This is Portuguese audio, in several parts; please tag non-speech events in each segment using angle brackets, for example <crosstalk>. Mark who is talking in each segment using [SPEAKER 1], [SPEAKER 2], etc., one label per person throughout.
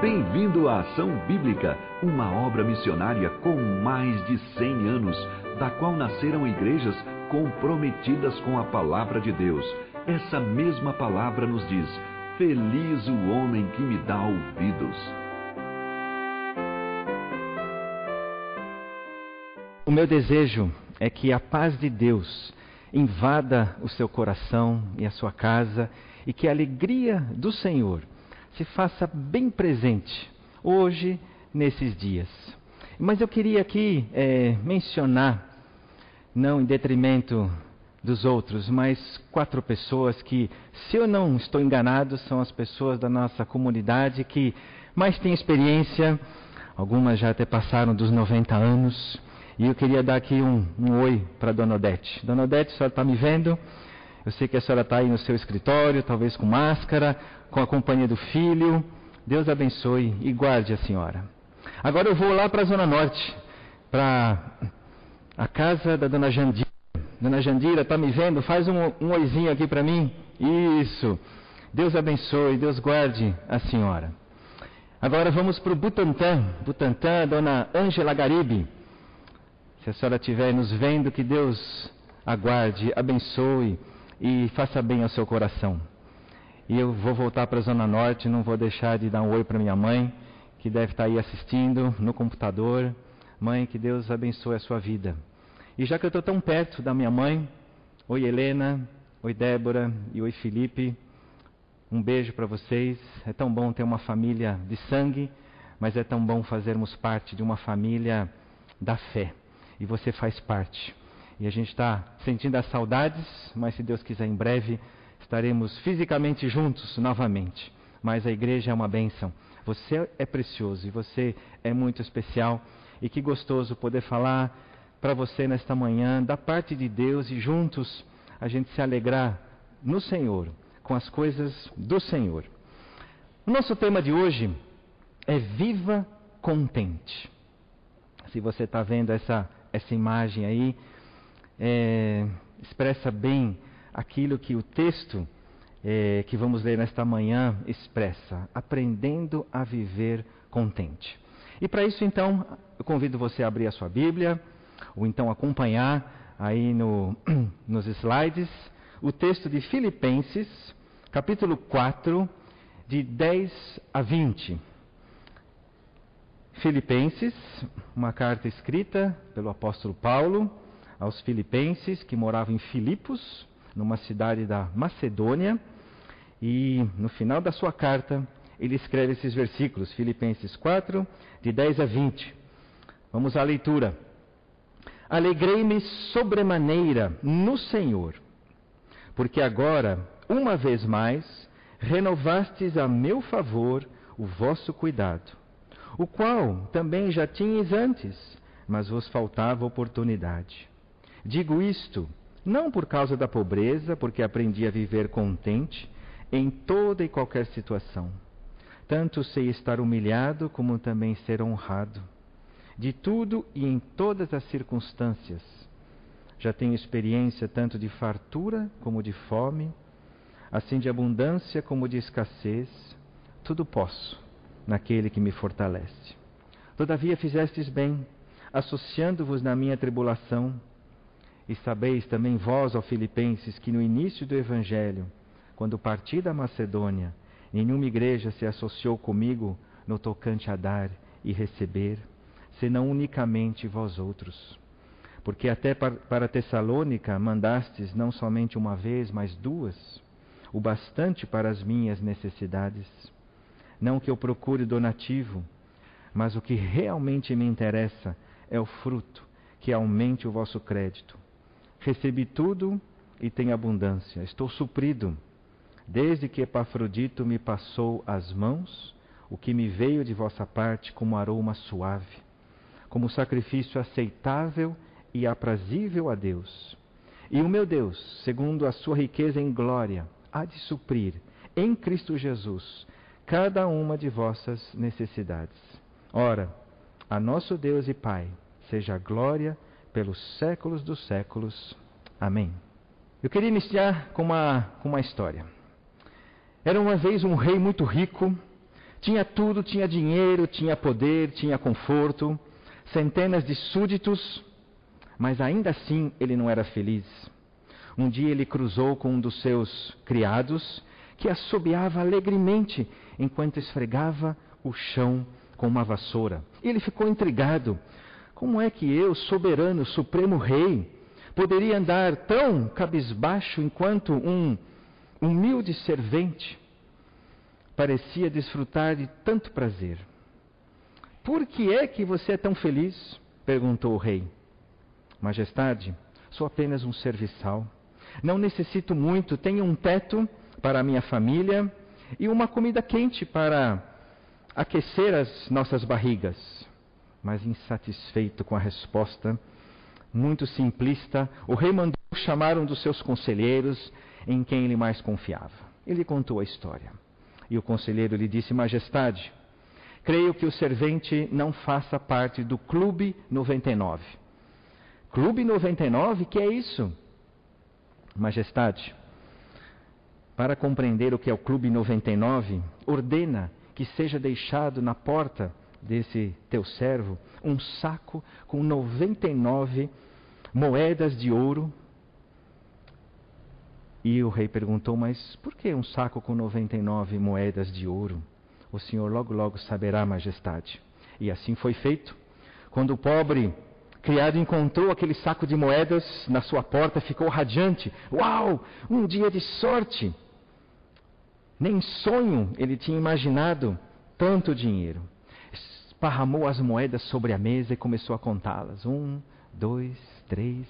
[SPEAKER 1] Bem-vindo à Ação Bíblica, uma obra missionária com mais de 100 anos, da qual nasceram igrejas comprometidas com a palavra de Deus. Essa mesma palavra nos diz: Feliz o homem que me dá ouvidos.
[SPEAKER 2] O meu desejo é que a paz de Deus invada o seu coração e a sua casa e que a alegria do Senhor se faça bem presente hoje, nesses dias. Mas eu queria aqui é, mencionar, não em detrimento dos outros, mas quatro pessoas que, se eu não estou enganado, são as pessoas da nossa comunidade que mais têm experiência, algumas já até passaram dos 90 anos. E eu queria dar aqui um, um oi para Dona Odete. Dona Odete, a senhora está me vendo? Eu sei que a senhora está aí no seu escritório, talvez com máscara, com a companhia do filho. Deus abençoe e guarde a senhora. Agora eu vou lá para a Zona Norte, para a casa da Dona Jandira. Dona Jandira, está me vendo? Faz um, um oizinho aqui para mim. Isso. Deus abençoe, Deus guarde a senhora. Agora vamos para o Butantã. Butantã, Dona Ângela Garibe. Se a senhora estiver nos vendo, que Deus aguarde, abençoe e faça bem ao seu coração. E eu vou voltar para a Zona Norte, não vou deixar de dar um oi para minha mãe, que deve estar aí assistindo no computador. Mãe, que Deus abençoe a sua vida. E já que eu estou tão perto da minha mãe, oi Helena, oi Débora e oi Felipe, um beijo para vocês. É tão bom ter uma família de sangue, mas é tão bom fazermos parte de uma família da fé e você faz parte. E a gente está sentindo as saudades, mas se Deus quiser, em breve estaremos fisicamente juntos novamente. Mas a igreja é uma bênção. Você é precioso e você é muito especial. E que gostoso poder falar para você nesta manhã da parte de Deus e juntos a gente se alegrar no Senhor, com as coisas do Senhor. O nosso tema de hoje é Viva Contente. Se você está vendo essa essa imagem aí é, expressa bem aquilo que o texto é, que vamos ler nesta manhã expressa: aprendendo a viver contente. E para isso, então, eu convido você a abrir a sua Bíblia, ou então acompanhar aí no, <clears throat> nos slides o texto de Filipenses, capítulo 4, de 10 a 20. Filipenses, uma carta escrita pelo apóstolo Paulo aos filipenses que moravam em Filipos, numa cidade da Macedônia, e no final da sua carta ele escreve esses versículos, Filipenses 4, de 10 a 20. Vamos à leitura. Alegrei-me sobremaneira no Senhor, porque agora, uma vez mais, renovastes a meu favor o vosso cuidado o qual também já tinhas antes, mas vos faltava oportunidade. Digo isto não por causa da pobreza, porque aprendi a viver contente em toda e qualquer situação. Tanto sei estar humilhado como também ser honrado. De tudo e em todas as circunstâncias. Já tenho experiência tanto de fartura como de fome, assim de abundância como de escassez. Tudo posso naquele que me fortalece. Todavia fizestes bem, associando-vos na minha tribulação, e sabeis também vós, ó Filipenses, que no início do Evangelho, quando parti da Macedônia, nenhuma igreja se associou comigo no tocante a dar e receber, senão unicamente vós outros. Porque até para Tessalônica mandastes não somente uma vez, mas duas, o bastante para as minhas necessidades. Não que eu procure donativo, mas o que realmente me interessa é o fruto que aumente o vosso crédito. Recebi tudo e tenho abundância. Estou suprido. Desde que Epafrodito me passou as mãos, o que me veio de vossa parte como aroma suave, como sacrifício aceitável e aprazível a Deus. E o meu Deus, segundo a sua riqueza em glória, há de suprir em Cristo Jesus cada uma de vossas necessidades. Ora, a nosso Deus e Pai seja glória pelos séculos dos séculos. Amém. Eu queria iniciar com uma, com uma história. Era uma vez um rei muito rico, Tinha tudo, tinha dinheiro, tinha poder, tinha conforto, centenas de súditos, mas ainda assim ele não era feliz. Um dia ele cruzou com um dos seus criados, que assobiava alegremente enquanto esfregava o chão com uma vassoura. E ele ficou intrigado. Como é que eu, soberano, supremo rei, poderia andar tão cabisbaixo enquanto um humilde servente parecia desfrutar de tanto prazer? Por que é que você é tão feliz? perguntou o rei. Majestade, sou apenas um serviçal. Não necessito muito, tenho um teto para a minha família e uma comida quente para aquecer as nossas barrigas. Mas insatisfeito com a resposta, muito simplista, o rei mandou chamar um dos seus conselheiros em quem ele mais confiava. Ele contou a história. E o conselheiro lhe disse: Majestade, creio que o servente não faça parte do Clube 99. Clube 99? Que é isso? Majestade, para compreender o que é o Clube 99, ordena que seja deixado na porta desse teu servo um saco com 99 moedas de ouro. E o rei perguntou: Mas por que um saco com 99 moedas de ouro? O senhor logo, logo saberá, majestade. E assim foi feito. Quando o pobre criado encontrou aquele saco de moedas na sua porta, ficou radiante. Uau! Um dia de sorte! Nem sonho ele tinha imaginado tanto dinheiro. Esparramou as moedas sobre a mesa e começou a contá-las. Um, dois, três.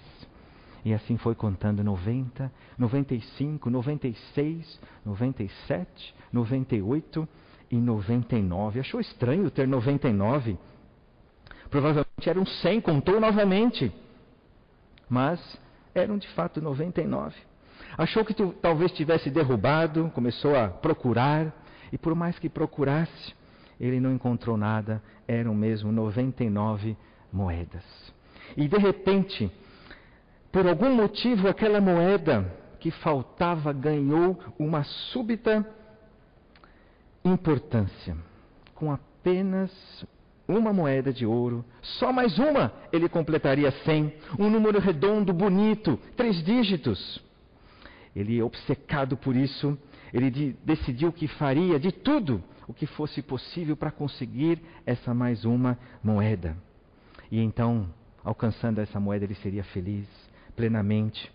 [SPEAKER 2] E assim foi contando 90, 95, 96, 97, 98 e 99. Achou estranho ter 99? Provavelmente eram 100, contou novamente. Mas eram de fato 99. Achou que tu, talvez tivesse derrubado, começou a procurar, e por mais que procurasse, ele não encontrou nada, eram mesmo 99 moedas. E de repente, por algum motivo, aquela moeda que faltava ganhou uma súbita importância. Com apenas uma moeda de ouro, só mais uma, ele completaria cem, um número redondo, bonito, três dígitos. Ele, obcecado por isso, ele de, decidiu que faria de tudo o que fosse possível para conseguir essa mais uma moeda. E então, alcançando essa moeda, ele seria feliz plenamente.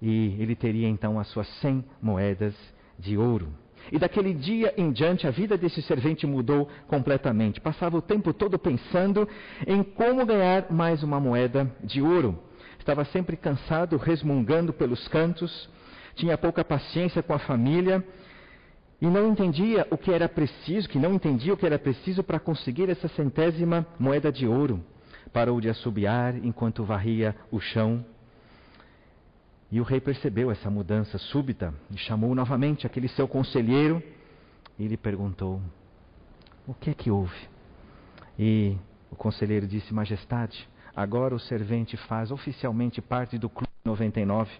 [SPEAKER 2] E ele teria então as suas cem moedas de ouro. E daquele dia em diante a vida desse servente mudou completamente. Passava o tempo todo pensando em como ganhar mais uma moeda de ouro. Estava sempre cansado, resmungando pelos cantos, tinha pouca paciência com a família e não entendia o que era preciso, que não entendia o que era preciso para conseguir essa centésima moeda de ouro. Parou de assobiar enquanto varria o chão e o rei percebeu essa mudança súbita e chamou novamente aquele seu conselheiro e lhe perguntou: O que é que houve? E o conselheiro disse: Majestade, agora o servente faz oficialmente parte do Clube 99.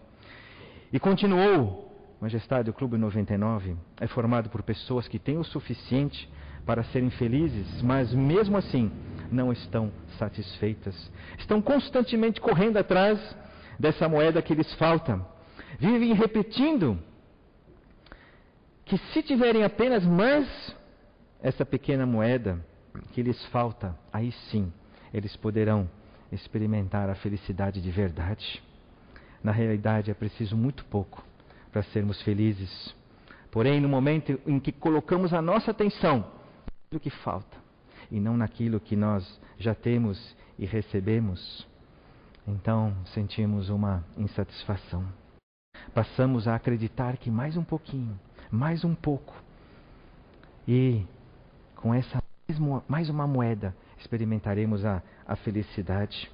[SPEAKER 2] E continuou: Majestade, o Clube 99 é formado por pessoas que têm o suficiente para serem felizes, mas mesmo assim não estão satisfeitas. Estão constantemente correndo atrás dessa moeda que lhes falta. Vivem repetindo que se tiverem apenas mais essa pequena moeda que lhes falta, aí sim eles poderão experimentar a felicidade de verdade. Na realidade, é preciso muito pouco para sermos felizes. Porém, no momento em que colocamos a nossa atenção no que falta e não naquilo que nós já temos e recebemos, então sentimos uma insatisfação. Passamos a acreditar que mais um pouquinho, mais um pouco, e com essa mais uma moeda experimentaremos a, a felicidade.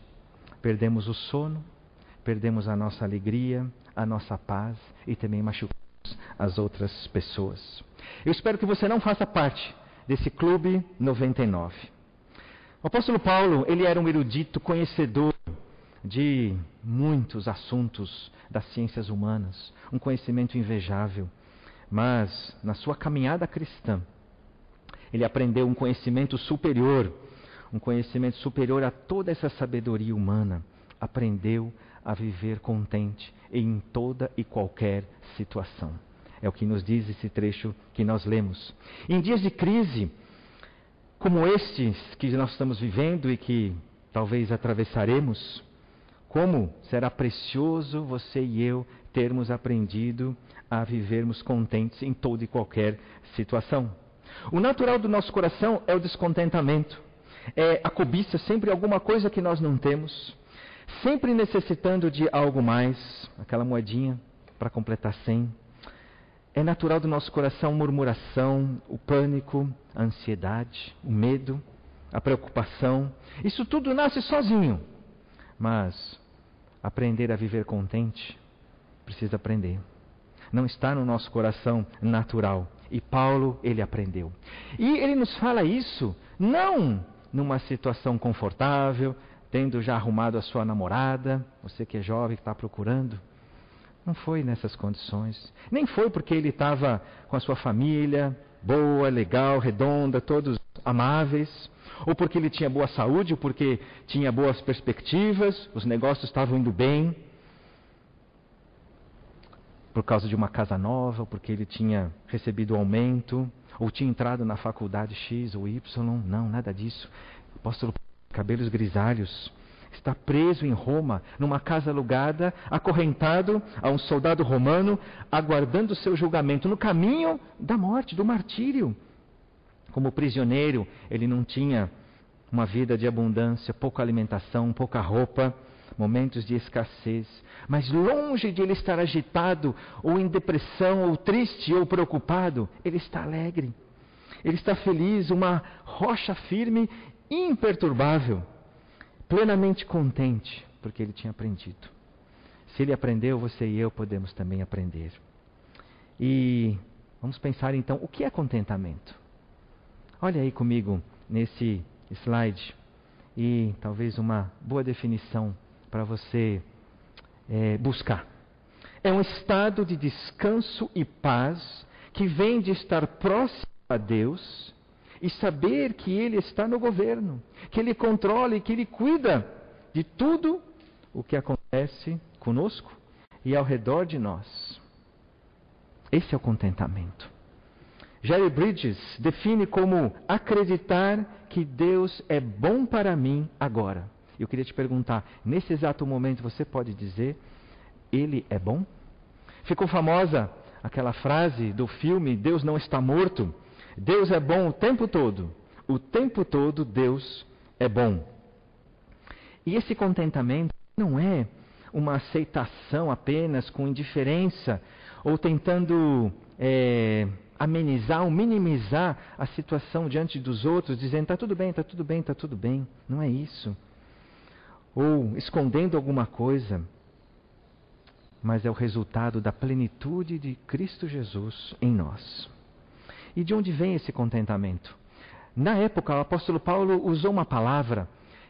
[SPEAKER 2] Perdemos o sono, perdemos a nossa alegria, a nossa paz e também machucamos as outras pessoas. Eu espero que você não faça parte desse clube 99. O apóstolo Paulo, ele era um erudito, conhecedor de muitos assuntos das ciências humanas, um conhecimento invejável. Mas, na sua caminhada cristã, Ele aprendeu um conhecimento superior, um conhecimento superior a toda essa sabedoria humana. Aprendeu a viver contente em toda e qualquer situação. É o que nos diz esse trecho que nós lemos. Em dias de crise, como estes que nós estamos vivendo e que talvez atravessaremos, como será precioso você e eu termos aprendido a vivermos contentes em toda e qualquer situação. O natural do nosso coração é o descontentamento, é a cobiça, sempre alguma coisa que nós não temos, sempre necessitando de algo mais, aquela moedinha para completar 100. É natural do nosso coração a murmuração, o pânico, a ansiedade, o medo, a preocupação. Isso tudo nasce sozinho. Mas aprender a viver contente, precisa aprender. Não está no nosso coração natural. E Paulo, ele aprendeu. E ele nos fala isso não numa situação confortável, tendo já arrumado a sua namorada, você que é jovem, que está procurando. Não foi nessas condições. Nem foi porque ele estava com a sua família, boa, legal, redonda, todos amáveis. Ou porque ele tinha boa saúde, ou porque tinha boas perspectivas, os negócios estavam indo bem. Por causa de uma casa nova, ou porque ele tinha recebido aumento, ou tinha entrado na faculdade X ou Y. Não, nada disso. O apóstolo cabelos grisalhos, está preso em Roma, numa casa alugada, acorrentado a um soldado romano, aguardando seu julgamento no caminho da morte, do martírio. Como prisioneiro, ele não tinha uma vida de abundância, pouca alimentação, pouca roupa, momentos de escassez. Mas longe de ele estar agitado, ou em depressão, ou triste, ou preocupado, ele está alegre. Ele está feliz, uma rocha firme, imperturbável plenamente contente, porque ele tinha aprendido. Se ele aprendeu, você e eu podemos também aprender. E vamos pensar então, o que é contentamento? Olha aí comigo nesse slide e talvez uma boa definição para você é, buscar. É um estado de descanso e paz que vem de estar próximo a Deus e saber que Ele está no governo, que Ele controla e que Ele cuida de tudo o que acontece conosco e ao redor de nós. Esse é o contentamento. Jerry Bridges define como acreditar que Deus é bom para mim agora. Eu queria te perguntar, nesse exato momento você pode dizer, Ele é bom? Ficou famosa aquela frase do filme Deus não está morto, Deus é bom o tempo todo. O tempo todo Deus é bom. E esse contentamento não é uma aceitação apenas com indiferença ou tentando é, amenizar ou minimizar a situação diante dos outros, dizendo está tudo bem, está tudo bem, está tudo bem. Não é isso. Ou escondendo alguma coisa. Mas é o resultado da plenitude de Cristo Jesus em nós. E de onde vem esse contentamento? Na época, o apóstolo Paulo usou uma palavra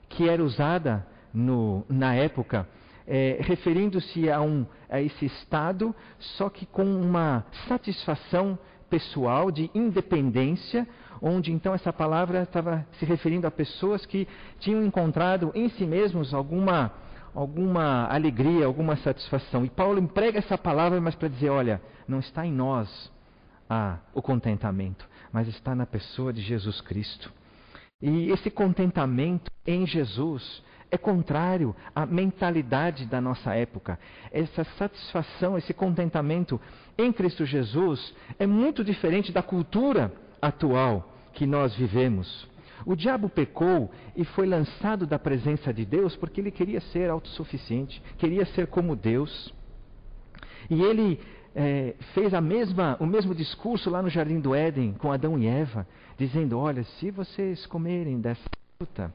[SPEAKER 2] que era usada no, na época, é, referindo-se a, um, a esse estado, só que com uma satisfação pessoal de independência, onde então essa palavra estava se referindo a pessoas que tinham encontrado em si mesmos alguma, alguma alegria, alguma satisfação. E Paulo emprega essa palavra, mas para dizer: olha, não está em nós a, o contentamento, mas está na pessoa de Jesus Cristo. E esse contentamento em Jesus é contrário à mentalidade da nossa época. Essa satisfação, esse contentamento em Cristo Jesus é muito diferente da cultura atual que nós vivemos. O diabo pecou e foi lançado da presença de Deus porque ele queria ser autossuficiente, queria ser como Deus. E ele é, fez a mesma, o mesmo discurso lá no Jardim do Éden com Adão e Eva, dizendo: Olha, se vocês comerem dessa fruta,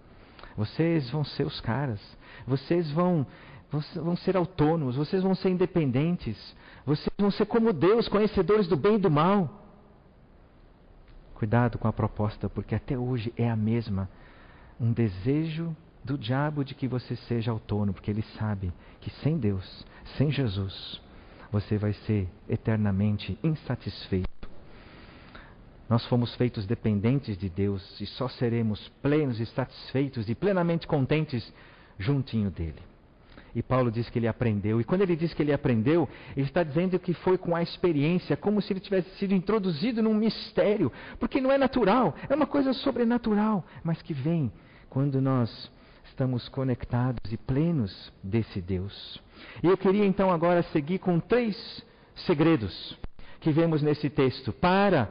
[SPEAKER 2] vocês vão ser os caras, vocês vão, vão ser autônomos, vocês vão ser independentes, vocês vão ser como Deus, conhecedores do bem e do mal. Cuidado com a proposta, porque até hoje é a mesma. Um desejo do diabo de que você seja autônomo, porque ele sabe que sem Deus, sem Jesus, você vai ser eternamente insatisfeito. Nós fomos feitos dependentes de Deus e só seremos plenos e satisfeitos e plenamente contentes juntinho dele. E Paulo diz que ele aprendeu. E quando ele diz que ele aprendeu, ele está dizendo que foi com a experiência, como se ele tivesse sido introduzido num mistério. Porque não é natural, é uma coisa sobrenatural, mas que vem quando nós estamos conectados e plenos desse Deus. E eu queria então agora seguir com três segredos que vemos nesse texto para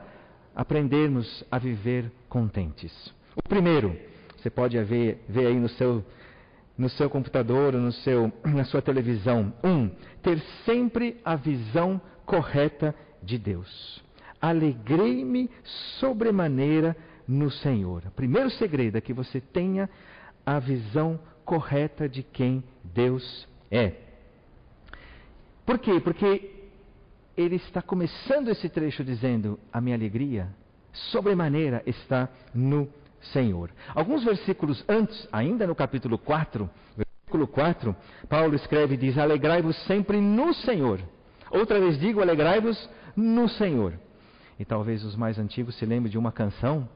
[SPEAKER 2] aprendermos a viver contentes. O primeiro, você pode ver, ver aí no seu no seu computador no seu, <clears throat> na sua televisão. Um, ter sempre a visão correta de Deus. Alegrei-me sobremaneira no Senhor. O primeiro segredo é que você tenha a visão correta de quem Deus é. Por quê? Porque ele está começando esse trecho dizendo: A minha alegria sobremaneira está no Senhor. Alguns versículos antes, ainda no capítulo 4, versículo 4, Paulo escreve e diz: Alegrai-vos sempre no Senhor. Outra vez digo: alegrai-vos no Senhor. E talvez os mais antigos se lembrem de uma canção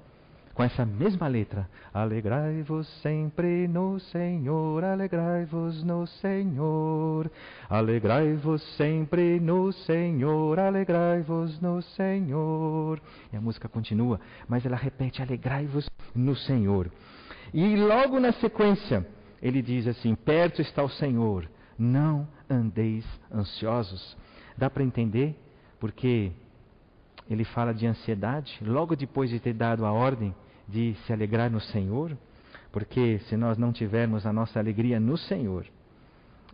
[SPEAKER 2] com essa mesma letra. Alegrai-vos sempre no Senhor, alegrai-vos no Senhor. Alegrai-vos sempre no Senhor, alegrai-vos no Senhor. E a música continua, mas ela repete: alegrai-vos no Senhor. E logo na sequência, ele diz assim: Perto está o Senhor, não andeis ansiosos. Dá para entender? Porque ele fala de ansiedade, logo depois de ter dado a ordem de se alegrar no Senhor, porque se nós não tivermos a nossa alegria no Senhor,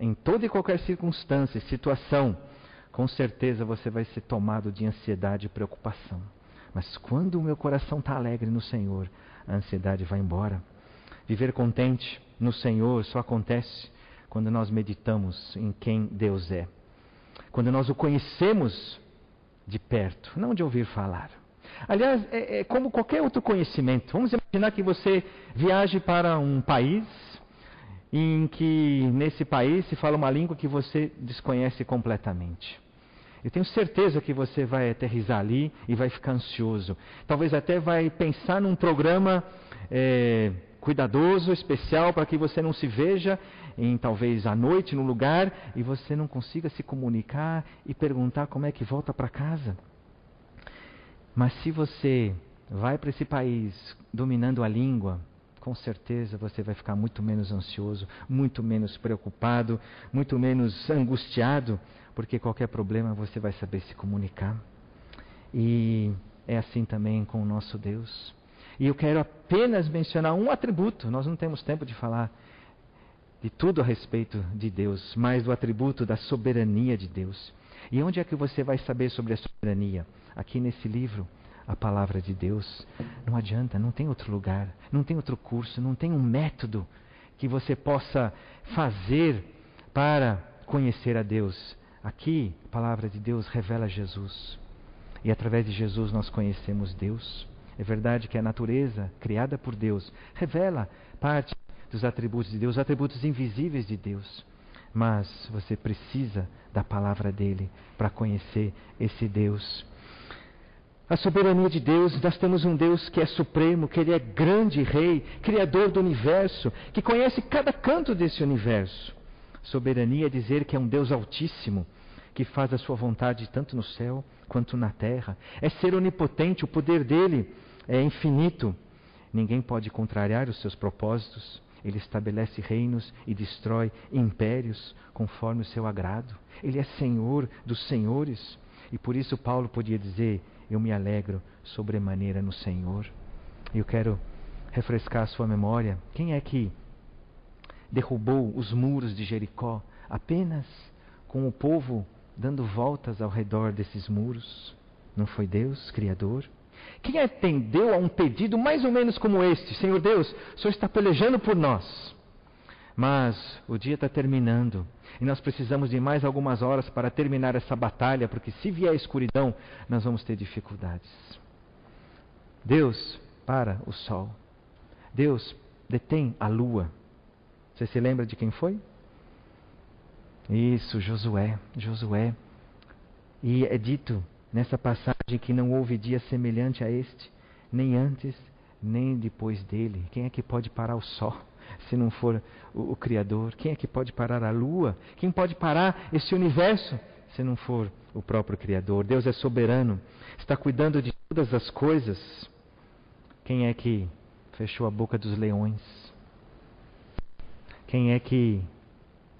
[SPEAKER 2] em toda e qualquer circunstância, situação, com certeza você vai ser tomado de ansiedade e preocupação. Mas quando o meu coração está alegre no Senhor, a ansiedade vai embora. Viver contente no Senhor só acontece quando nós meditamos em quem Deus é. Quando nós o conhecemos de perto, não de ouvir falar. Aliás, é, é como qualquer outro conhecimento. Vamos imaginar que você viaje para um país em que nesse país se fala uma língua que você desconhece completamente. Eu tenho certeza que você vai aterrizar ali e vai ficar ansioso. Talvez até vai pensar num programa é, cuidadoso, especial, para que você não se veja em talvez à noite no lugar e você não consiga se comunicar e perguntar como é que volta para casa. Mas se você vai para esse país dominando a língua, com certeza você vai ficar muito menos ansioso, muito menos preocupado, muito menos angustiado, porque qualquer problema você vai saber se comunicar. E é assim também com o nosso Deus. E eu quero apenas mencionar um atributo, nós não temos tempo de falar de tudo a respeito de Deus, mas do atributo da soberania de Deus. E onde é que você vai saber sobre a soberania? Aqui nesse livro, a palavra de Deus. Não adianta, não tem outro lugar, não tem outro curso, não tem um método que você possa fazer para conhecer a Deus. Aqui, a palavra de Deus revela Jesus. E através de Jesus nós conhecemos Deus. É verdade que a natureza criada por Deus revela parte dos atributos de Deus, os atributos invisíveis de Deus. Mas você precisa da palavra dele para conhecer esse Deus. A soberania de Deus, nós temos um Deus que é supremo, que Ele é grande rei, criador do universo, que conhece cada canto desse universo. Soberania é dizer que é um Deus altíssimo, que faz a sua vontade tanto no céu quanto na terra. É ser onipotente, o poder dele é infinito. Ninguém pode contrariar os seus propósitos. Ele estabelece reinos e destrói impérios conforme o seu agrado. Ele é Senhor dos senhores. E por isso Paulo podia dizer: Eu me alegro sobremaneira no Senhor. Eu quero refrescar a sua memória. Quem é que derrubou os muros de Jericó apenas com o povo dando voltas ao redor desses muros? Não foi Deus, Criador? Quem atendeu a um pedido mais ou menos como este? Senhor Deus, o Senhor está pelejando por nós. Mas o dia está terminando e nós precisamos de mais algumas horas para terminar essa batalha, porque se vier a escuridão, nós vamos ter dificuldades. Deus para o sol. Deus detém a lua. Você se lembra de quem foi? Isso, Josué. Josué. E é dito nessa passagem que não houve dia semelhante a este, nem antes, nem depois dele. Quem é que pode parar o sol? <laughs> Se não for o, o Criador, quem é que pode parar a lua? Quem pode parar esse universo se não for o próprio Criador? Deus é soberano, está cuidando de todas as coisas. Quem é que fechou a boca dos leões? Quem é que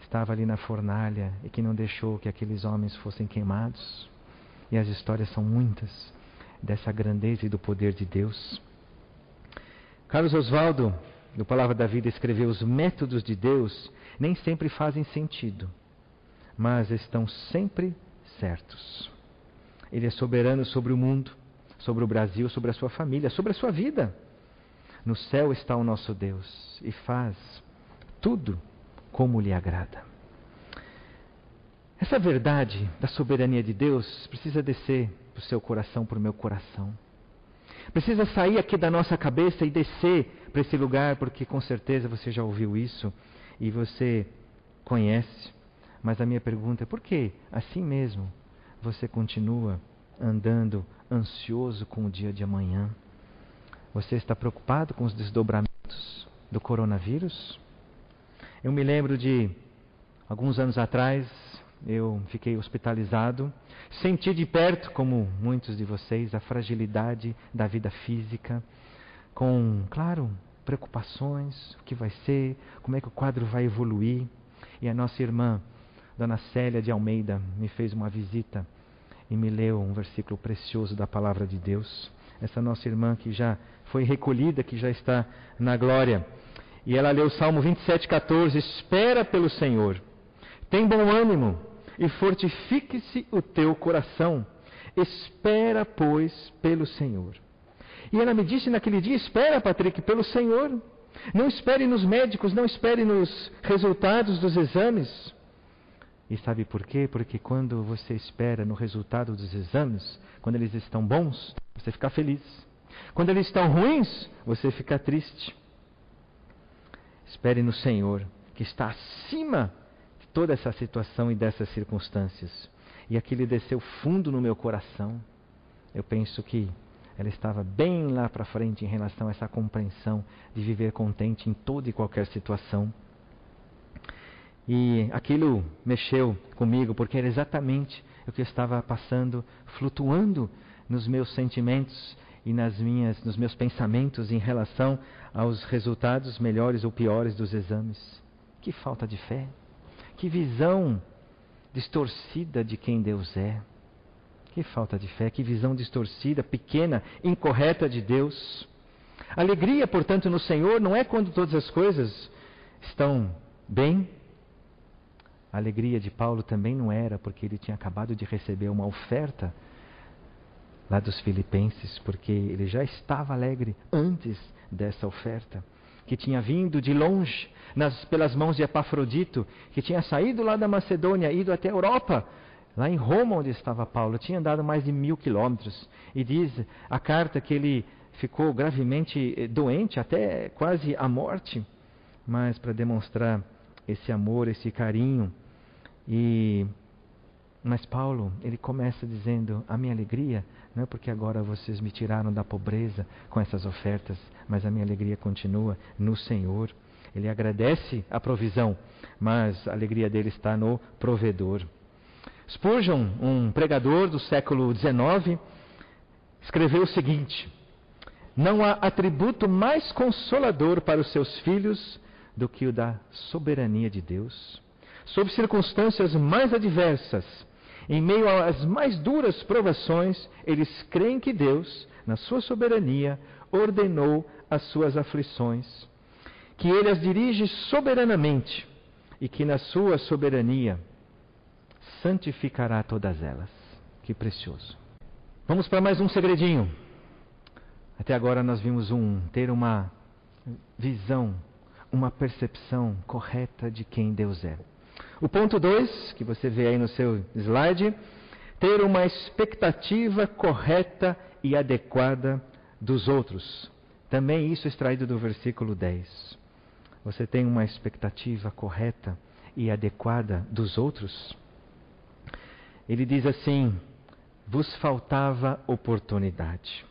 [SPEAKER 2] estava ali na fornalha e que não deixou que aqueles homens fossem queimados? E as histórias são muitas dessa grandeza e do poder de Deus. Carlos Oswaldo, do Palavra da Vida, escreveu: Os métodos de Deus nem sempre fazem sentido, mas estão sempre certos. Ele é soberano sobre o mundo, sobre o Brasil, sobre a sua família, sobre a sua vida. No céu está o nosso Deus e faz tudo como lhe agrada. Essa verdade da soberania de Deus precisa descer para o seu coração, para o meu coração. Precisa sair aqui da nossa cabeça e descer para esse lugar, porque com certeza você já ouviu isso e você conhece. Mas a minha pergunta é: por que assim mesmo você continua andando ansioso com o dia de amanhã? Você está preocupado com os desdobramentos do coronavírus? Eu me lembro de alguns anos atrás, eu fiquei hospitalizado. Senti de perto, como muitos de vocês, a fragilidade da vida física, com, claro, preocupações, o que vai ser, como é que o quadro vai evoluir. E a nossa irmã, Dona Célia de Almeida, me fez uma visita e me leu um versículo precioso da palavra de Deus. Essa nossa irmã que já foi recolhida, que já está na glória. E ela leu o Salmo 27,14: Espera pelo Senhor, tem bom ânimo e fortifique-se o teu coração. Espera, pois, pelo Senhor. E ela me disse naquele dia: Espera, Patrick, pelo Senhor. Não espere nos médicos, não espere nos resultados dos exames. E sabe por quê? Porque quando você espera no resultado dos exames, quando eles estão bons, você fica feliz. Quando eles estão ruins, você fica triste. Espere no Senhor, que está acima toda essa situação e dessas circunstâncias. E aquilo desceu fundo no meu coração. Eu penso que ela estava bem lá para frente em relação a essa compreensão de viver contente em toda e qualquer situação. E aquilo mexeu comigo, porque era exatamente o que eu estava passando, flutuando nos meus sentimentos e nas minhas, nos meus pensamentos em relação aos resultados melhores ou piores dos exames. Que falta de fé! Que visão distorcida de quem Deus é. Que falta de fé, que visão distorcida, pequena, incorreta de Deus. Alegria, portanto, no Senhor não é quando todas as coisas estão bem. A alegria de Paulo também não era porque ele tinha acabado de receber uma oferta lá dos Filipenses, porque ele já estava alegre antes dessa oferta que tinha vindo de longe, nas, pelas mãos de Epafrodito, que tinha saído lá da Macedônia, ido até a Europa, lá em Roma, onde estava Paulo, tinha andado mais de mil quilômetros. E diz a carta que ele ficou gravemente eh, doente, até quase à morte, mas para demonstrar esse amor, esse carinho. E mas Paulo, ele começa dizendo: A minha alegria não é porque agora vocês me tiraram da pobreza com essas ofertas, mas a minha alegria continua no Senhor. Ele agradece a provisão, mas a alegria dele está no provedor. Spurgeon, um pregador do século XIX, escreveu o seguinte: Não há atributo mais consolador para os seus filhos do que o da soberania de Deus. Sob circunstâncias mais adversas, em meio às mais duras provações, eles creem que Deus, na sua soberania, ordenou as suas aflições, que ele as dirige soberanamente e que na sua soberania santificará todas elas. Que precioso. Vamos para mais um segredinho. Até agora nós vimos um ter uma visão, uma percepção correta de quem Deus é. O ponto 2, que você vê aí no seu slide, ter uma expectativa correta e adequada dos outros. Também isso é extraído do versículo 10. Você tem uma expectativa correta e adequada dos outros? Ele diz assim, vos faltava oportunidade.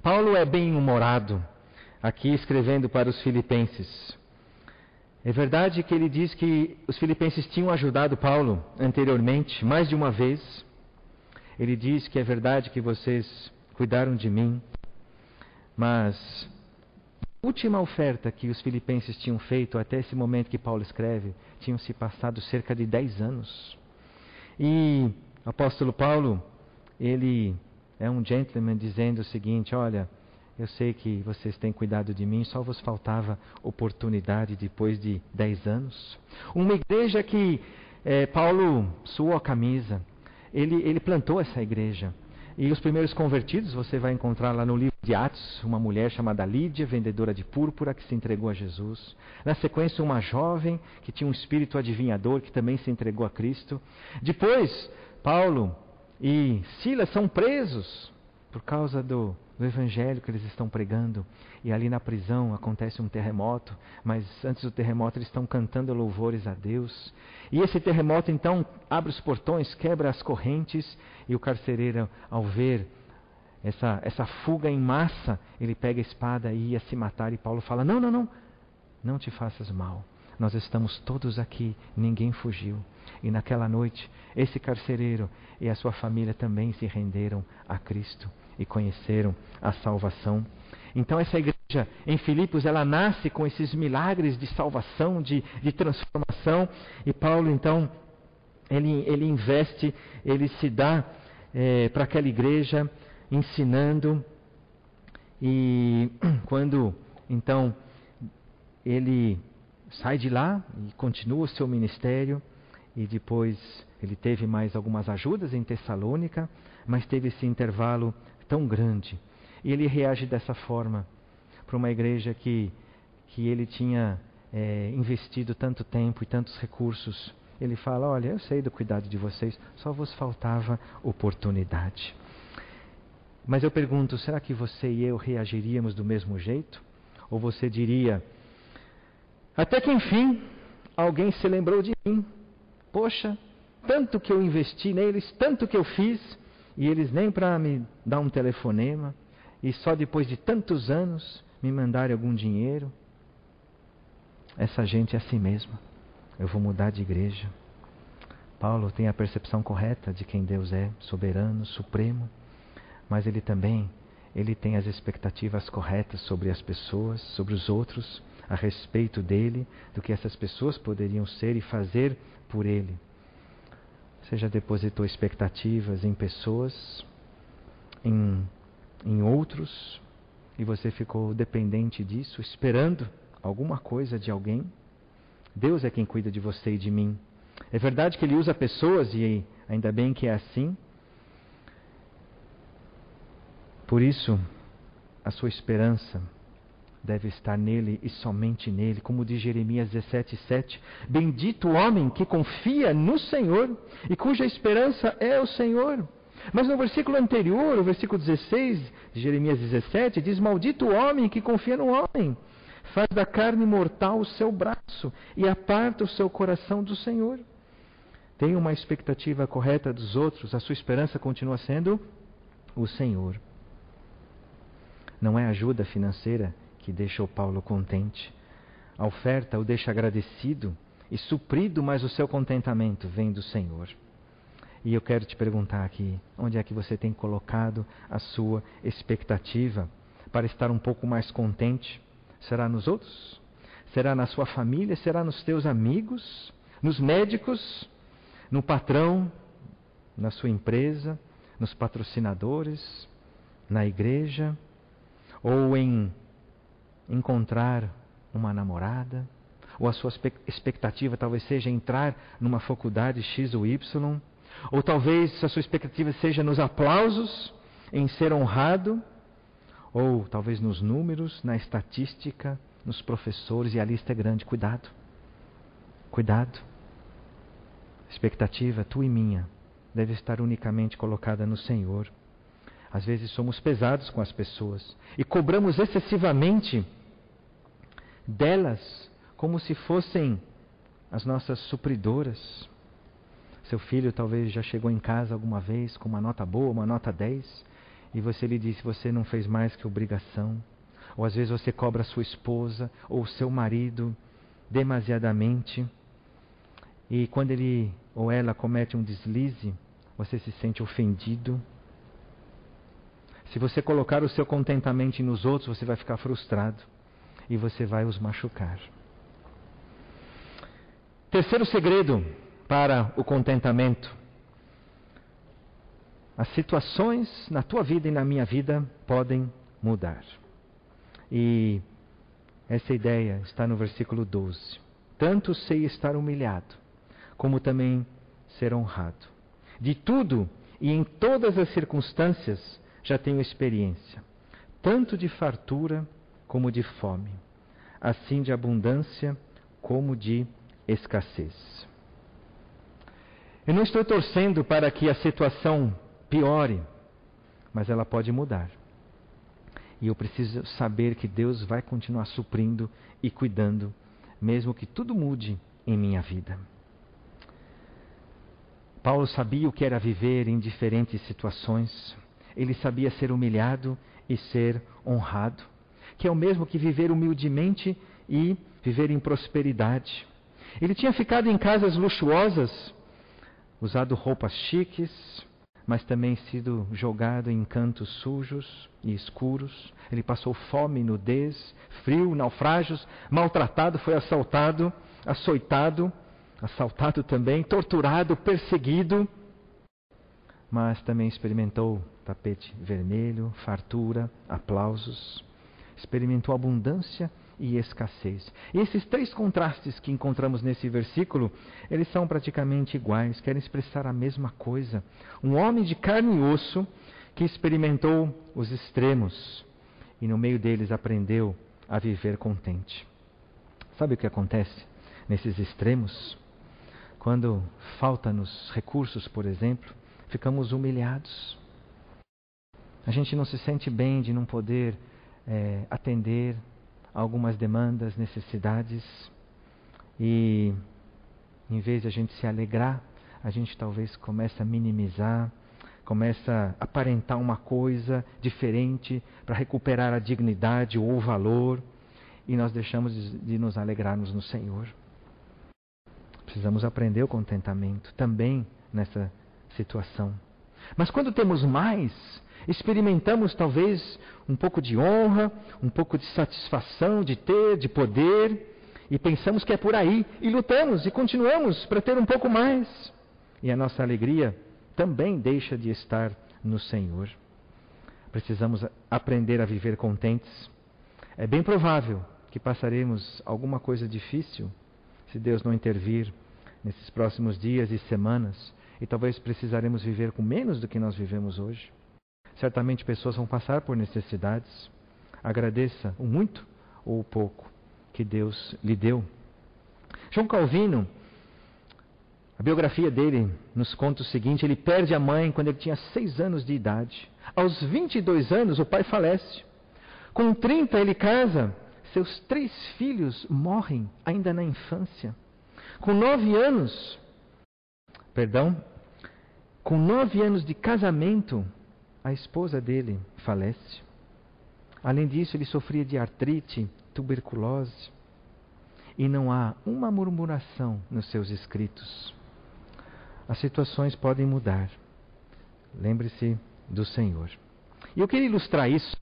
[SPEAKER 2] Paulo é bem-humorado aqui escrevendo para os filipenses. É verdade que ele diz que os filipenses tinham ajudado Paulo anteriormente, mais de uma vez. Ele diz que é verdade que vocês cuidaram de mim, mas a última oferta que os filipenses tinham feito até esse momento que Paulo escreve, tinham se passado cerca de dez anos. E o apóstolo Paulo, ele é um gentleman dizendo o seguinte: olha, eu sei que vocês têm cuidado de mim, só vos faltava oportunidade depois de dez anos. Uma igreja que é, Paulo suou a camisa, ele, ele plantou essa igreja. E os primeiros convertidos você vai encontrar lá no livro de Atos, uma mulher chamada Lídia, vendedora de púrpura, que se entregou a Jesus. Na sequência, uma jovem que tinha um espírito adivinhador, que também se entregou a Cristo. Depois, Paulo e Silas são presos por causa do, do evangelho que eles estão pregando. E ali na prisão acontece um terremoto, mas antes do terremoto eles estão cantando louvores a Deus. E esse terremoto então abre os portões, quebra as correntes, e o carcereiro, ao ver essa, essa fuga em massa, ele pega a espada e ia se matar. E Paulo fala: Não, não, não, não te faças mal. Nós estamos todos aqui, ninguém fugiu. E naquela noite, esse carcereiro e a sua família também se renderam a Cristo e conheceram a salvação. Então essa igreja em Filipos, ela nasce com esses milagres de salvação, de, de transformação. E Paulo então, ele, ele investe, ele se dá é, para aquela igreja ensinando. E <clears throat> quando então ele sai de lá e continua o seu ministério, e depois ele teve mais algumas ajudas em Tessalônica, mas teve esse intervalo tão grande. E ele reage dessa forma para uma igreja que, que ele tinha é, investido tanto tempo e tantos recursos. Ele fala: Olha, eu sei do cuidado de vocês, só vos faltava oportunidade. Mas eu pergunto: será que você e eu reagiríamos do mesmo jeito? Ou você diria: Até que enfim, alguém se lembrou de mim. Poxa, tanto que eu investi neles, tanto que eu fiz, e eles nem para me dar um telefonema, e só depois de tantos anos me mandarem algum dinheiro. Essa gente é assim mesma. Eu vou mudar de igreja. Paulo tem a percepção correta de quem Deus é, soberano, supremo, mas ele também ele tem as expectativas corretas sobre as pessoas, sobre os outros, a respeito dele, do que essas pessoas poderiam ser e fazer por ele. Você já depositou expectativas em pessoas, em, em outros, e você ficou dependente disso, esperando alguma coisa de alguém? Deus é quem cuida de você e de mim. É verdade que Ele usa pessoas, e ainda bem que é assim. Por isso, a sua esperança deve estar nele e somente nele, como diz Jeremias 17:7. Bendito o homem que confia no Senhor e cuja esperança é o Senhor. Mas no versículo anterior, o versículo 16 de Jeremias 17, diz: Maldito o homem que confia no homem, faz da carne mortal o seu braço e aparta o seu coração do Senhor. Tem uma expectativa correta dos outros, a sua esperança continua sendo o Senhor. Não é ajuda financeira que deixou Paulo contente. A oferta o deixa agradecido e suprido, mas o seu contentamento vem do Senhor. E eu quero te perguntar aqui: onde é que você tem colocado a sua expectativa para estar um pouco mais contente? Será nos outros? Será na sua família? Será nos teus amigos? Nos médicos? No patrão? Na sua empresa? Nos patrocinadores? Na igreja? Ou em encontrar uma namorada, ou a sua expectativa talvez seja entrar numa faculdade X ou Y, ou talvez a sua expectativa seja nos aplausos, em ser honrado, ou talvez nos números, na estatística, nos professores, e a lista é grande. Cuidado. Cuidado. Expectativa, tua e minha, deve estar unicamente colocada no Senhor. Às vezes somos pesados com as pessoas e cobramos excessivamente delas como se fossem as nossas supridoras. Seu filho talvez já chegou em casa alguma vez com uma nota boa, uma nota 10, e você lhe disse: Você não fez mais que obrigação. Ou às vezes você cobra sua esposa ou seu marido demasiadamente. E quando ele ou ela comete um deslize, você se sente ofendido. Se você colocar o seu contentamento nos outros, você vai ficar frustrado e você vai os machucar. Terceiro segredo para o contentamento. As situações na tua vida e na minha vida podem mudar. E essa ideia está no versículo 12. Tanto sei estar humilhado, como também ser honrado. De tudo e em todas as circunstâncias já tenho experiência, tanto de fartura como de fome, assim de abundância como de escassez. Eu não estou torcendo para que a situação piore, mas ela pode mudar. E eu preciso saber que Deus vai continuar suprindo e cuidando, mesmo que tudo mude em minha vida. Paulo sabia o que era viver em diferentes situações. Ele sabia ser humilhado e ser honrado, que é o mesmo que viver humildemente e viver em prosperidade. Ele tinha ficado em casas luxuosas, usado roupas chiques, mas também sido jogado em cantos sujos e escuros. Ele passou fome, nudez, frio, naufrágios, maltratado, foi assaltado, açoitado, assaltado também, torturado, perseguido, mas também experimentou tapete vermelho, fartura, aplausos, experimentou abundância e escassez. E esses três contrastes que encontramos nesse versículo, eles são praticamente iguais, querem expressar a mesma coisa. Um homem de carne e osso que experimentou os extremos e no meio deles aprendeu a viver contente. Sabe o que acontece nesses extremos? Quando falta-nos recursos, por exemplo, ficamos humilhados. A gente não se sente bem de não poder é, atender algumas demandas, necessidades, e em vez de a gente se alegrar, a gente talvez começa a minimizar, começa a aparentar uma coisa diferente para recuperar a dignidade ou o valor, e nós deixamos de nos alegrarmos no Senhor. Precisamos aprender o contentamento também nessa situação. Mas quando temos mais, experimentamos talvez um pouco de honra, um pouco de satisfação de ter, de poder, e pensamos que é por aí, e lutamos e continuamos para ter um pouco mais. E a nossa alegria também deixa de estar no Senhor. Precisamos aprender a viver contentes. É bem provável que passaremos alguma coisa difícil se Deus não intervir nesses próximos dias e semanas, e talvez precisaremos viver com menos do que nós vivemos hoje. Certamente pessoas vão passar por necessidades. Agradeça o muito ou o pouco que Deus lhe deu. João Calvino, a biografia dele nos conta o seguinte: ele perde a mãe quando ele tinha seis anos de idade. Aos 22 anos, o pai falece. Com 30, ele casa. Seus três filhos morrem ainda na infância. Com nove anos, perdão, com nove anos de casamento, a esposa dele falece. Além disso, ele sofria de artrite, tuberculose. E não há uma murmuração nos seus escritos. As situações podem mudar. Lembre-se do Senhor. E eu queria ilustrar isso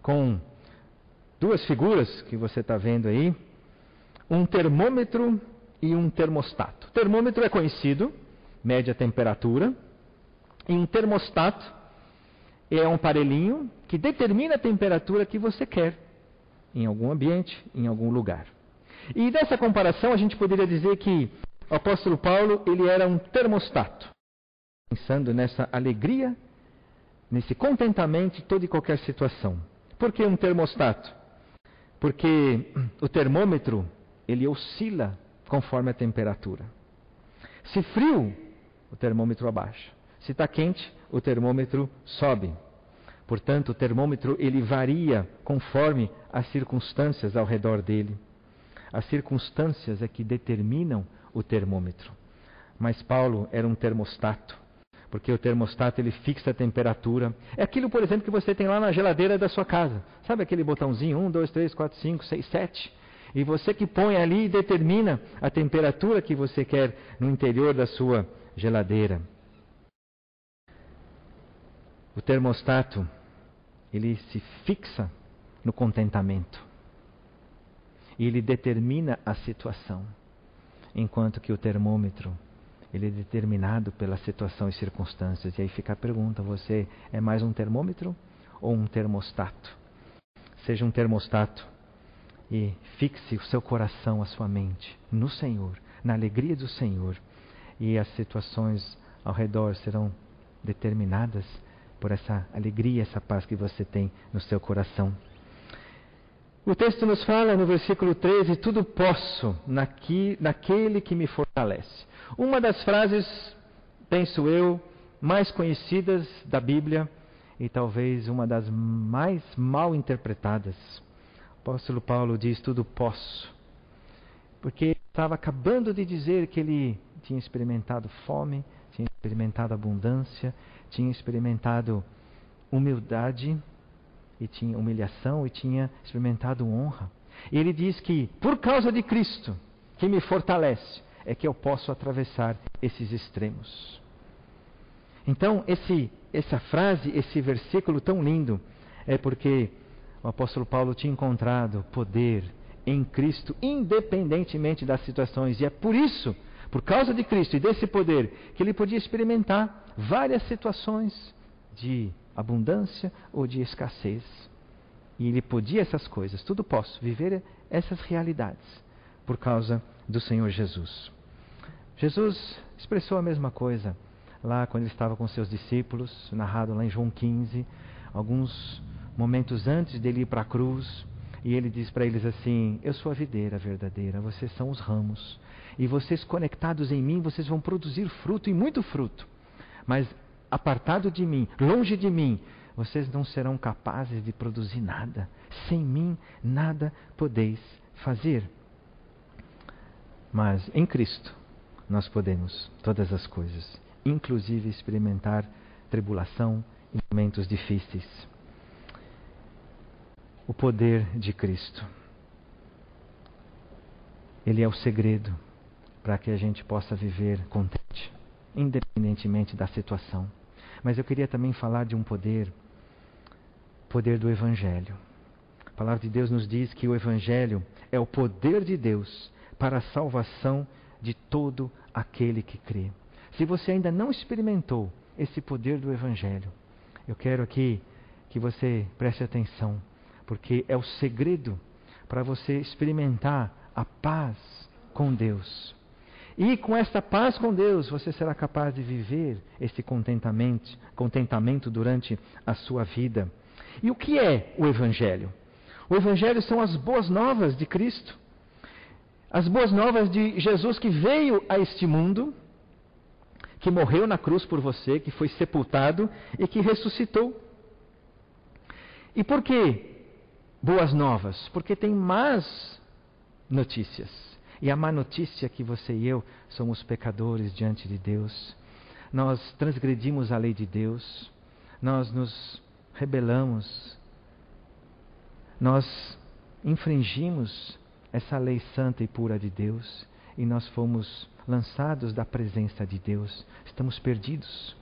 [SPEAKER 2] com duas figuras que você está vendo aí: um termômetro e um termostato. O termômetro é conhecido, mede a temperatura, e um termostato é um aparelhinho que determina a temperatura que você quer em algum ambiente, em algum lugar. E dessa comparação a gente poderia dizer que o apóstolo Paulo ele era um termostato, pensando nessa alegria, nesse contentamento em toda e qualquer situação. Por que um termostato? Porque o termômetro ele oscila conforme a temperatura. Se frio, o termômetro abaixa. Se está quente, o termômetro sobe. Portanto, o termômetro ele varia conforme as circunstâncias ao redor dele. As circunstâncias é que determinam o termômetro. Mas Paulo era um termostato, porque o termostato ele fixa a temperatura. É aquilo, por exemplo, que você tem lá na geladeira da sua casa. Sabe aquele botãozinho 1, 2, 3, 4, 5, 6, 7? E você que põe ali e determina a temperatura que você quer no interior da sua geladeira. O termostato, ele se fixa no contentamento. E ele determina a situação. Enquanto que o termômetro, ele é determinado pela situação e circunstâncias. E aí fica a pergunta: você é mais um termômetro ou um termostato? Seja um termostato e fixe o seu coração, a sua mente no Senhor, na alegria do Senhor, e as situações ao redor serão determinadas por essa alegria, essa paz que você tem no seu coração. O texto nos fala no versículo 13: Tudo posso naqui, naquele que me fortalece. Uma das frases, penso eu, mais conhecidas da Bíblia e talvez uma das mais mal interpretadas. O apóstolo Paulo diz: Tudo posso. Porque estava acabando de dizer que ele tinha experimentado fome, tinha experimentado abundância, tinha experimentado humildade e tinha humilhação e tinha experimentado honra. E ele diz que por causa de Cristo, que me fortalece, é que eu posso atravessar esses extremos. Então, esse, essa frase, esse versículo tão lindo, é porque o apóstolo Paulo tinha encontrado poder em Cristo, independentemente das situações. E é por isso, por causa de Cristo e desse poder, que ele podia experimentar várias situações de abundância ou de escassez. E ele podia essas coisas, tudo posso, viver essas realidades por causa do Senhor Jesus. Jesus expressou a mesma coisa lá quando ele estava com seus discípulos, narrado lá em João 15, alguns momentos antes dele ir para a cruz, e ele diz para eles assim: Eu sou a videira verdadeira, vocês são os ramos. E vocês conectados em mim, vocês vão produzir fruto e muito fruto. Mas apartado de mim, longe de mim, vocês não serão capazes de produzir nada. Sem mim, nada podeis fazer. Mas em Cristo, nós podemos todas as coisas, inclusive experimentar tribulação e momentos difíceis o poder de Cristo. Ele é o segredo para que a gente possa viver contente, independentemente da situação. Mas eu queria também falar de um poder, poder do Evangelho. A palavra de Deus nos diz que o Evangelho é o poder de Deus para a salvação de todo aquele que crê. Se você ainda não experimentou esse poder do Evangelho, eu quero aqui que você preste atenção porque é o segredo para você experimentar a paz com Deus. E com esta paz com Deus, você será capaz de viver esse contentamento, contentamento durante a sua vida. E o que é o Evangelho? O Evangelho são as boas novas de Cristo. As boas novas de Jesus que veio a este mundo, que morreu na cruz por você, que foi sepultado e que ressuscitou. E por que boas novas, porque tem más notícias. E a má notícia é que você e eu somos pecadores diante de Deus. Nós transgredimos a lei de Deus, nós nos rebelamos, nós infringimos essa lei santa e pura de Deus e nós fomos lançados da presença de Deus. Estamos perdidos.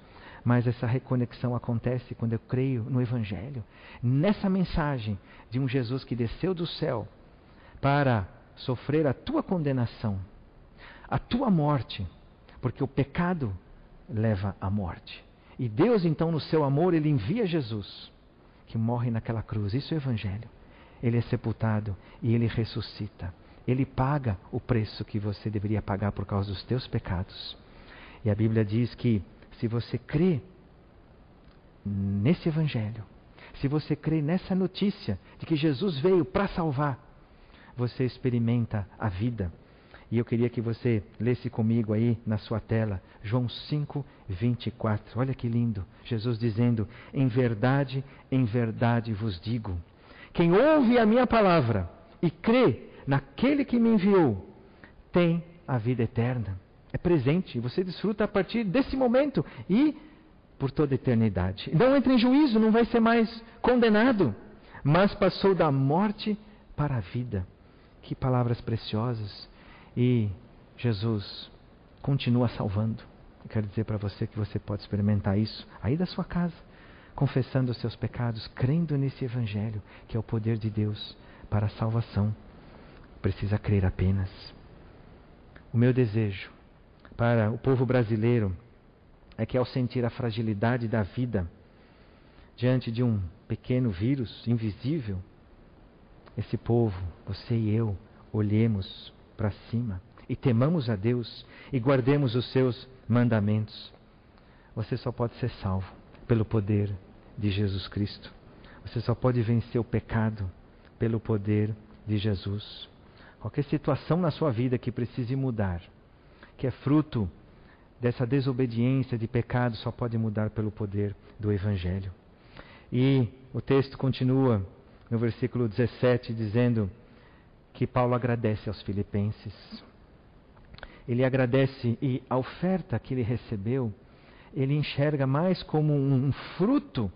[SPEAKER 2] Mas essa reconexão acontece quando eu creio no Evangelho, nessa mensagem de um Jesus que desceu do céu para sofrer a tua condenação, a tua morte, porque o pecado leva à morte. E Deus, então, no seu amor, ele envia Jesus, que morre naquela cruz. Isso é o Evangelho. Ele é sepultado e ele ressuscita. Ele paga o preço que você deveria pagar por causa dos teus pecados. E a Bíblia diz que se você crê nesse Evangelho, se você crê nessa notícia de que Jesus veio para salvar, você experimenta a vida. E eu queria que você lesse comigo aí na sua tela, João 5, 24. Olha que lindo. Jesus dizendo: Em verdade, em verdade vos digo: quem ouve a minha palavra e crê naquele que me enviou, tem a vida eterna. é presente. Você desfruta a partir desse momento e por toda a eternidade. Não entra em juízo, não vai ser mais condenado, mas passou da morte para a vida. Que palavras preciosas. E Jesus continua salvando. Eu quero dizer para você que você pode experimentar isso aí da sua casa, confessando os seus pecados, crendo nesse Evangelho, que é o poder de Deus para a salvação. Precisa crer apenas. O meu desejo para o povo brasileiro é que, ao sentir a fragilidade da vida diante de um pequeno vírus invisível, esse povo, você e eu, olhemos para cima e temamos a Deus e guardemos os seus mandamentos. Você só pode ser salvo pelo poder de Jesus Cristo. Você só pode vencer o pecado pelo poder de Jesus. Qualquer situação na sua vida que precise mudar, que é fruto dessa desobediência de pecado, só pode mudar pelo poder do Evangelho. E o texto continua no versículo 17 dizendo que Paulo agradece aos filipenses. Ele agradece e a oferta que ele recebeu, ele enxerga mais como um fruto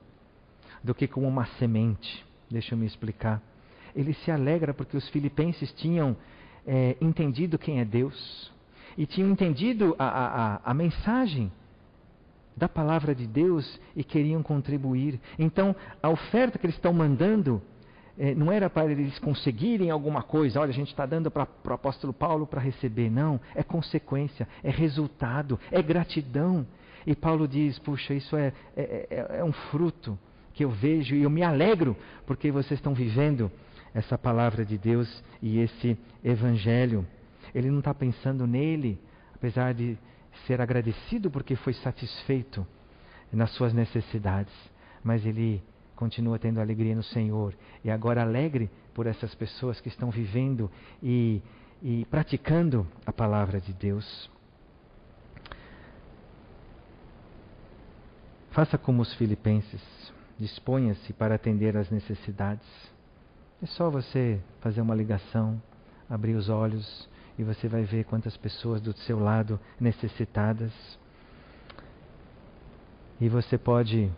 [SPEAKER 2] do que como uma semente. Deixa eu me explicar. Ele se alegra porque os filipenses tinham é, entendido quem é Deus e tinham entendido a, a, a mensagem da palavra de Deus e queriam contribuir. Então, a oferta que eles estão mandando é, não era para eles conseguirem alguma coisa, olha, a gente está dando para o apóstolo Paulo para receber. Não, é consequência, é resultado, é gratidão. E Paulo diz: puxa, isso é, é, é, é um fruto que eu vejo e eu me alegro porque vocês estão vivendo essa palavra de Deus e esse evangelho. Ele não está pensando nele, apesar de ser agradecido porque foi satisfeito nas suas necessidades, mas ele continua tendo alegria no Senhor e agora alegre por essas pessoas que estão vivendo e, e praticando a palavra de Deus. Faça como os filipenses, disponha-se para atender às necessidades. É só você fazer uma ligação, abrir os olhos e você vai ver quantas pessoas do seu lado necessitadas. E você pode,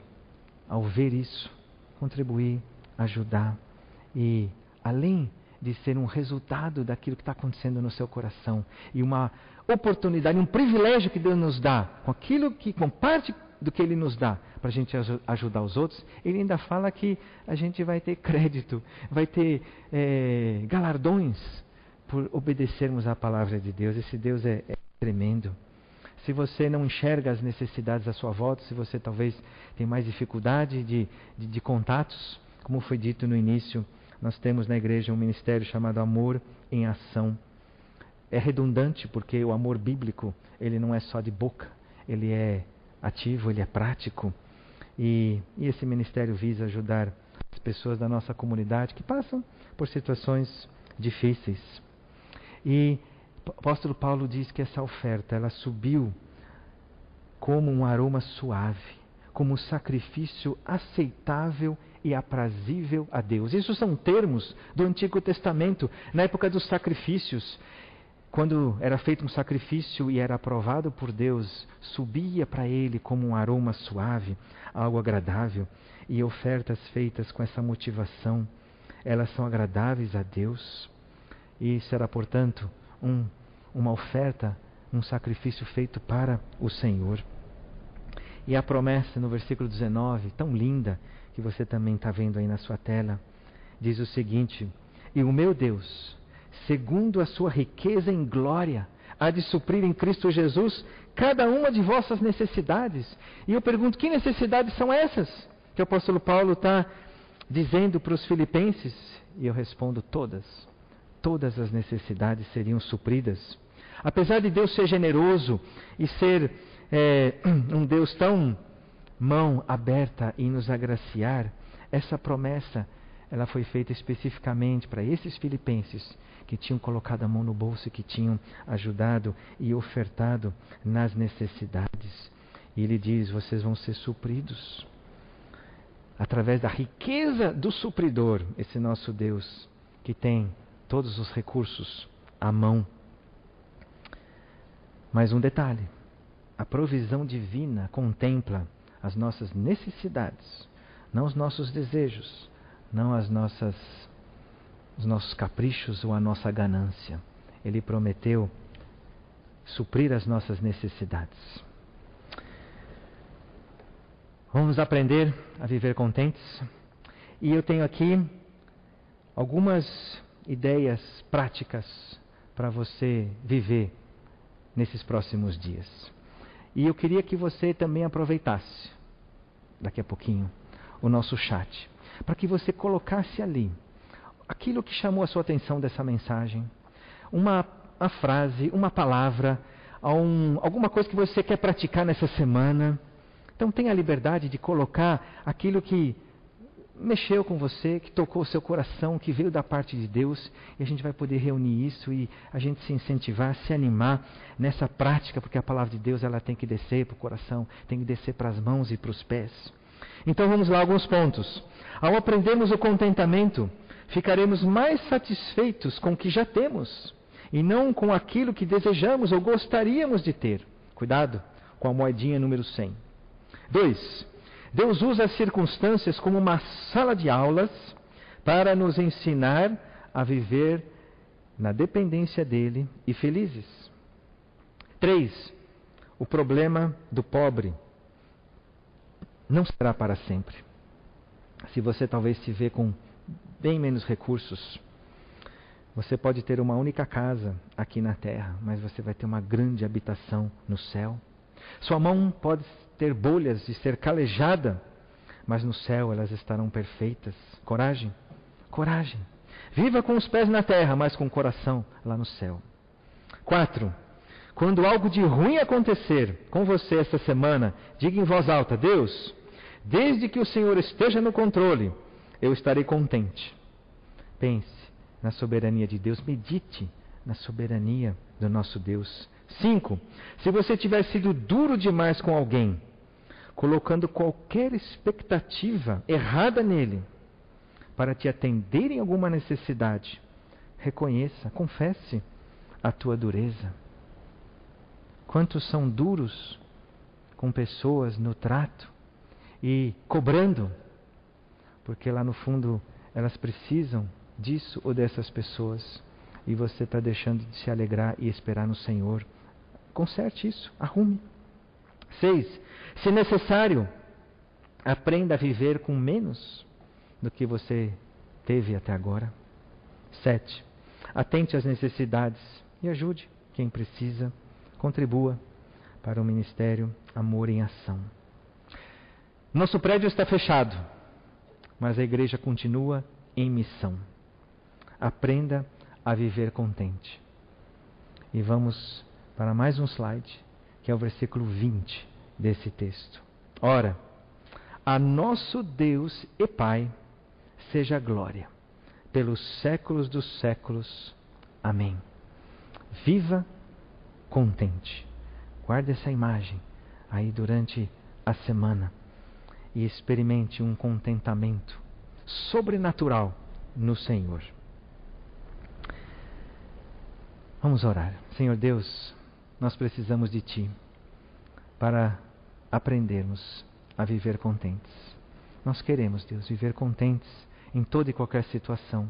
[SPEAKER 2] ao ver isso, contribuir, ajudar e, além de ser um resultado daquilo que está acontecendo no seu coração e uma oportunidade, um privilégio que Deus nos dá, com aquilo que, com parte do que Ele nos dá para a gente ajudar os outros, Ele ainda fala que a gente vai ter crédito, vai ter é, galardões por obedecermos à palavra de Deus. Esse Deus é, é tremendo. Se você não enxerga as necessidades à sua volta, se você talvez tem mais dificuldade de, de, de contatos, como foi dito no início, nós temos na igreja um ministério chamado Amor em Ação. É redundante porque o amor bíblico, ele não é só de boca, ele é ativo, ele é prático. E, e esse ministério visa ajudar as pessoas da nossa comunidade que passam por situações difíceis. E apóstolo Paulo diz que essa oferta, ela subiu como um aroma suave, como um sacrifício aceitável e aprazível a Deus. Isso são termos do Antigo Testamento, na época dos sacrifícios. Quando era feito um sacrifício e era aprovado por Deus, subia para ele como um aroma suave, algo agradável, e ofertas feitas com essa motivação, elas são agradáveis a Deus. E será, portanto, um, uma oferta, um sacrifício feito para o Senhor. E a promessa no versículo 19, tão linda, que você também está vendo aí na sua tela, diz o seguinte: E o meu Deus, segundo a sua riqueza em glória, há de suprir em Cristo Jesus cada uma de vossas necessidades. E eu pergunto: que necessidades são essas que o apóstolo Paulo está dizendo para os filipenses? E eu respondo: todas todas as necessidades seriam supridas. Apesar de Deus ser generoso e ser é, <clears throat> um Deus tão mão aberta em nos agraciar, essa promessa ela foi feita especificamente para esses filipenses que tinham colocado a mão no bolso e que tinham ajudado e ofertado nas necessidades. E ele diz: vocês vão ser supridos através da riqueza do supridor, esse nosso Deus que tem todos os recursos à mão. Mas um detalhe: a provisão divina contempla as nossas necessidades, não os nossos desejos, não as nossas os nossos caprichos ou a nossa ganância. Ele prometeu suprir as nossas necessidades. Vamos aprender a viver contentes? E eu tenho aqui algumas ideias práticas para você viver nesses próximos dias. E eu queria que você também aproveitasse, daqui a pouquinho, o nosso chat, para que você colocasse ali aquilo que chamou a sua atenção dessa mensagem, uma, uma frase, uma palavra, um, alguma coisa que você quer praticar nessa semana. Então tenha a liberdade de colocar aquilo que mexeu com você, que tocou o seu coração, que veio da parte de Deus, e a gente vai poder reunir isso e a gente se incentivar, se animar nessa prática, porque a palavra de Deus ela tem que descer para o coração, tem que descer para as mãos e para os pés. Então vamos lá alguns pontos. Ao aprendermos o contentamento, ficaremos mais satisfeitos com o que já temos e não com aquilo que desejamos ou gostaríamos de ter. Cuidado com a moedinha número 100. 2. Deus usa as circunstâncias como uma sala de aulas para nos ensinar a viver na dependência dele e felizes. 3. O problema do pobre não será para sempre. Se você talvez se vê com bem menos recursos, você pode ter uma única casa aqui na terra, mas você vai ter uma grande habitação no céu. Sua mão pode ter bolhas e ser calejada, mas no céu elas estarão perfeitas. Coragem? Coragem. Viva com os pés na terra, mas com o coração lá no céu. Quatro. Quando algo de ruim acontecer com você esta semana, diga em voz alta: Deus, desde que o Senhor esteja no controle, eu estarei contente. Pense na soberania de Deus, medite na soberania do nosso Deus. 5. Se você tiver sido duro demais com alguém, colocando qualquer expectativa errada nele para te atender em alguma necessidade, reconheça, confesse a tua dureza. Quantos são duros com pessoas no trato e cobrando, porque lá no fundo elas precisam disso ou dessas pessoas e você está deixando de se alegrar e esperar no Senhor Conserte isso, arrume. Seis, se necessário, aprenda a viver com menos do que você teve até agora. Sete, atente às necessidades e ajude quem precisa. Contribua para o ministério Amor em Ação. Nosso prédio está fechado, mas a igreja continua em missão. Aprenda a viver contente. E vamos para mais um slide, que é o versículo 20 desse texto. Ora, a nosso Deus e Pai seja glória pelos séculos dos séculos. Amém. Viva contente. Guarde essa imagem aí durante a semana e experimente um contentamento sobrenatural no Senhor. Vamos orar. Senhor Deus, nós precisamos de Ti para aprendermos a viver contentes. Nós queremos, Deus, viver contentes em toda e qualquer situação.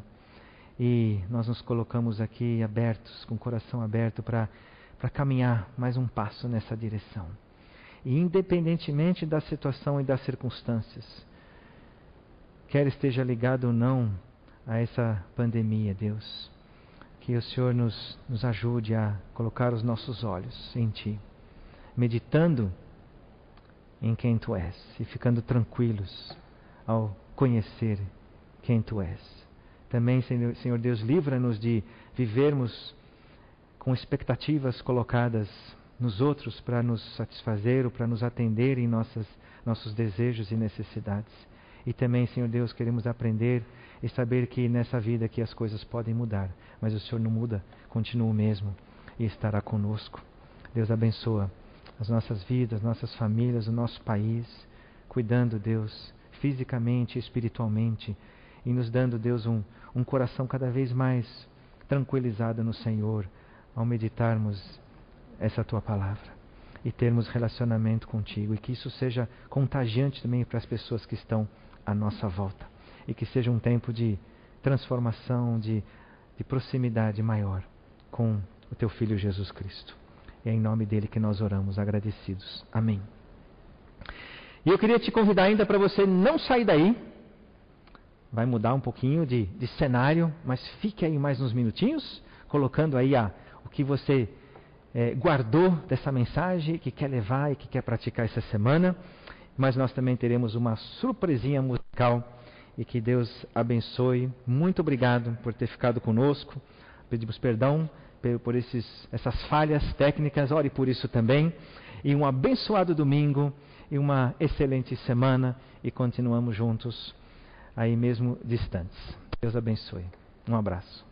[SPEAKER 2] E nós nos colocamos aqui abertos, com o coração aberto, para caminhar mais um passo nessa direção. E independentemente da situação e das circunstâncias, quer esteja ligado ou não a essa pandemia, Deus, que o Senhor nos, nos ajude a colocar os nossos olhos em Ti, meditando em quem Tu és e ficando tranquilos ao conhecer quem Tu és. Também, Senhor, Deus, livra-nos de vivermos com expectativas colocadas nos outros para nos satisfazer ou para nos atender em nossas, nossos desejos e necessidades. E também, Senhor Deus, queremos aprender e saber que nessa vida aqui as coisas podem mudar, mas o Senhor não muda, continua o mesmo e estará conosco. Deus abençoa as nossas vidas, nossas famílias, o nosso país, cuidando, Deus, fisicamente e espiritualmente, e nos dando, Deus, um, um coração cada vez mais tranquilizado no Senhor, ao meditarmos essa tua palavra e termos relacionamento contigo e que isso seja contagiante também para as pessoas que estão à nossa volta e que seja um tempo de transformação, de, de proximidade maior com o teu Filho Jesus Cristo. E é em nome dele que nós oramos, agradecidos. Amém. E eu queria te convidar ainda para você não sair daí. Vai mudar um pouquinho de, de cenário, mas fique aí mais uns minutinhos, colocando aí a, o que você é, guardou dessa mensagem, que quer levar e que quer praticar essa semana. Mas nós também teremos uma surpresinha musical e que Deus abençoe. Muito obrigado por ter ficado conosco. Pedimos perdão por esses, essas falhas técnicas, ore por isso também. E um abençoado domingo e uma excelente semana e continuamos juntos aí mesmo distantes. Deus abençoe. Um abraço.